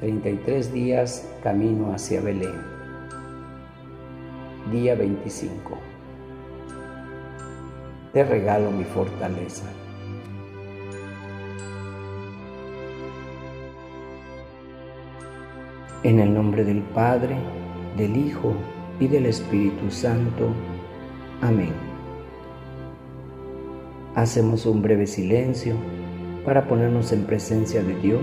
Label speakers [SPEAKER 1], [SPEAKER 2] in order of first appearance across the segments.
[SPEAKER 1] 33 días camino hacia Belén. Día 25. Te regalo mi fortaleza. En el nombre del Padre, del Hijo y del Espíritu Santo. Amén. Hacemos un breve silencio para ponernos en presencia de Dios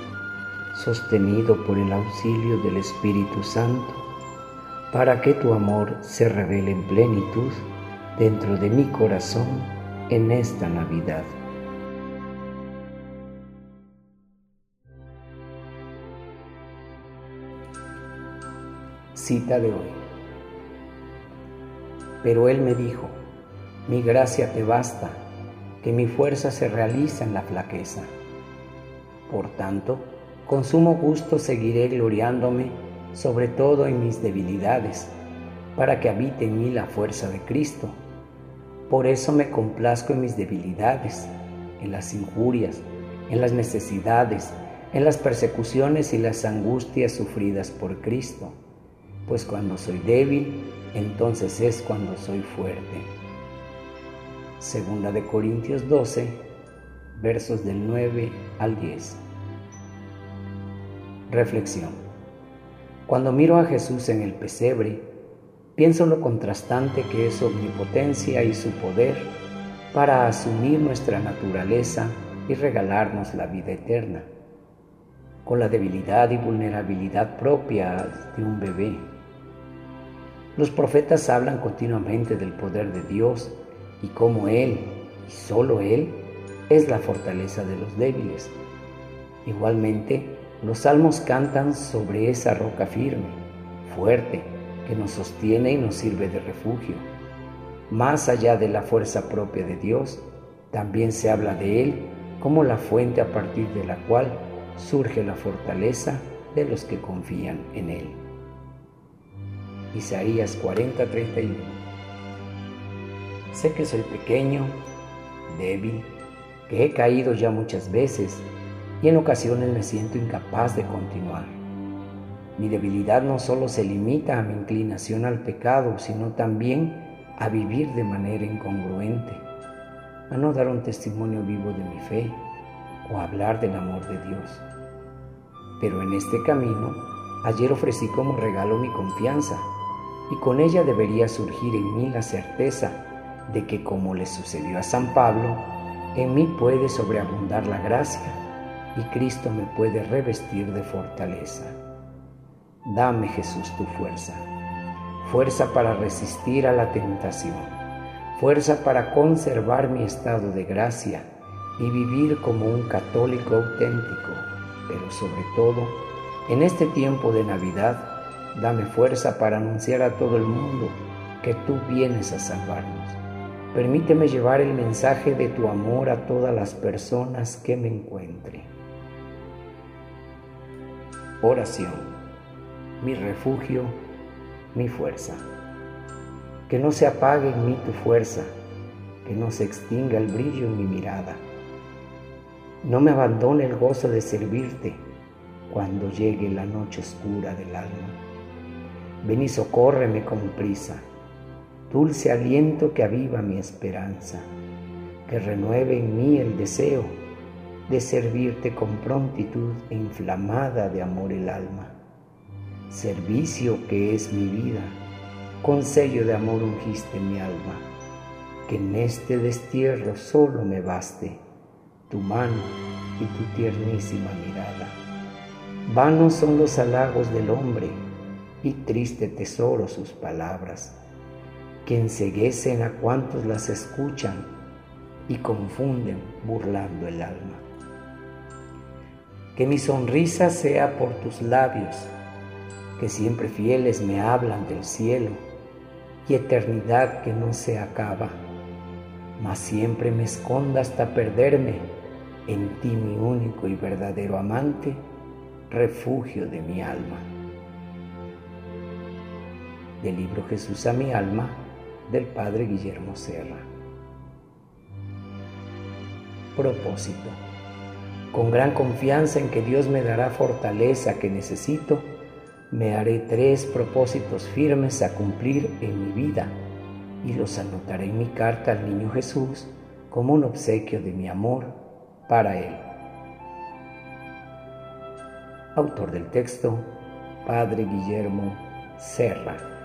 [SPEAKER 1] sostenido por el auxilio del Espíritu Santo, para que tu amor se revele en plenitud dentro de mi corazón en esta Navidad. Cita de hoy. Pero él me dijo, mi gracia te basta, que mi fuerza se realiza en la flaqueza. Por tanto, con sumo gusto seguiré gloriándome, sobre todo en mis debilidades, para que habite en mí la fuerza de Cristo. Por eso me complazco en mis debilidades, en las injurias, en las necesidades, en las persecuciones y las angustias sufridas por Cristo, pues cuando soy débil, entonces es cuando soy fuerte. Segunda de Corintios 12, versos del 9 al 10. Reflexión. Cuando miro a Jesús en el pesebre, pienso lo contrastante que es su omnipotencia y su poder para asumir nuestra naturaleza y regalarnos la vida eterna, con la debilidad y vulnerabilidad propia de un bebé. Los profetas hablan continuamente del poder de Dios y cómo Él, y solo Él, es la fortaleza de los débiles. Igualmente, los salmos cantan sobre esa roca firme, fuerte, que nos sostiene y nos sirve de refugio. Más allá de la fuerza propia de Dios, también se habla de Él como la fuente a partir de la cual surge la fortaleza de los que confían en Él. Isaías 40:31 Sé que soy pequeño, débil, que he caído ya muchas veces y en ocasiones me siento incapaz de continuar. Mi debilidad no solo se limita a mi inclinación al pecado, sino también a vivir de manera incongruente, a no dar un testimonio vivo de mi fe o hablar del amor de Dios. Pero en este camino, ayer ofrecí como regalo mi confianza y con ella debería surgir en mí la certeza de que como le sucedió a San Pablo, en mí puede sobreabundar la gracia y Cristo me puede revestir de fortaleza. Dame Jesús tu fuerza, fuerza para resistir a la tentación, fuerza para conservar mi estado de gracia y vivir como un católico auténtico, pero sobre todo, en este tiempo de Navidad, dame fuerza para anunciar a todo el mundo que tú vienes a salvarnos. Permíteme llevar el mensaje de tu amor a todas las personas que me encuentren. Oración, mi refugio, mi fuerza. Que no se apague en mí tu fuerza, que no se extinga el brillo en mi mirada. No me abandone el gozo de servirte cuando llegue la noche oscura del alma. Ven y socórreme con prisa, dulce aliento que aviva mi esperanza, que renueve en mí el deseo de servirte con prontitud e inflamada de amor el alma. servicio que es mi vida, con sello de amor ungiste mi alma, que en este destierro solo me baste tu mano y tu tiernísima mirada. Vanos son los halagos del hombre y triste tesoro sus palabras, que enseguecen a cuantos las escuchan y confunden burlando el alma. Que mi sonrisa sea por tus labios, que siempre fieles me hablan del cielo y eternidad que no se acaba, mas siempre me esconda hasta perderme en ti mi único y verdadero amante, refugio de mi alma. Del libro Jesús a mi alma del Padre Guillermo Serra. Propósito. Con gran confianza en que Dios me dará fortaleza que necesito, me haré tres propósitos firmes a cumplir en mi vida y los anotaré en mi carta al Niño Jesús como un obsequio de mi amor para Él. Autor del texto, Padre Guillermo Serra.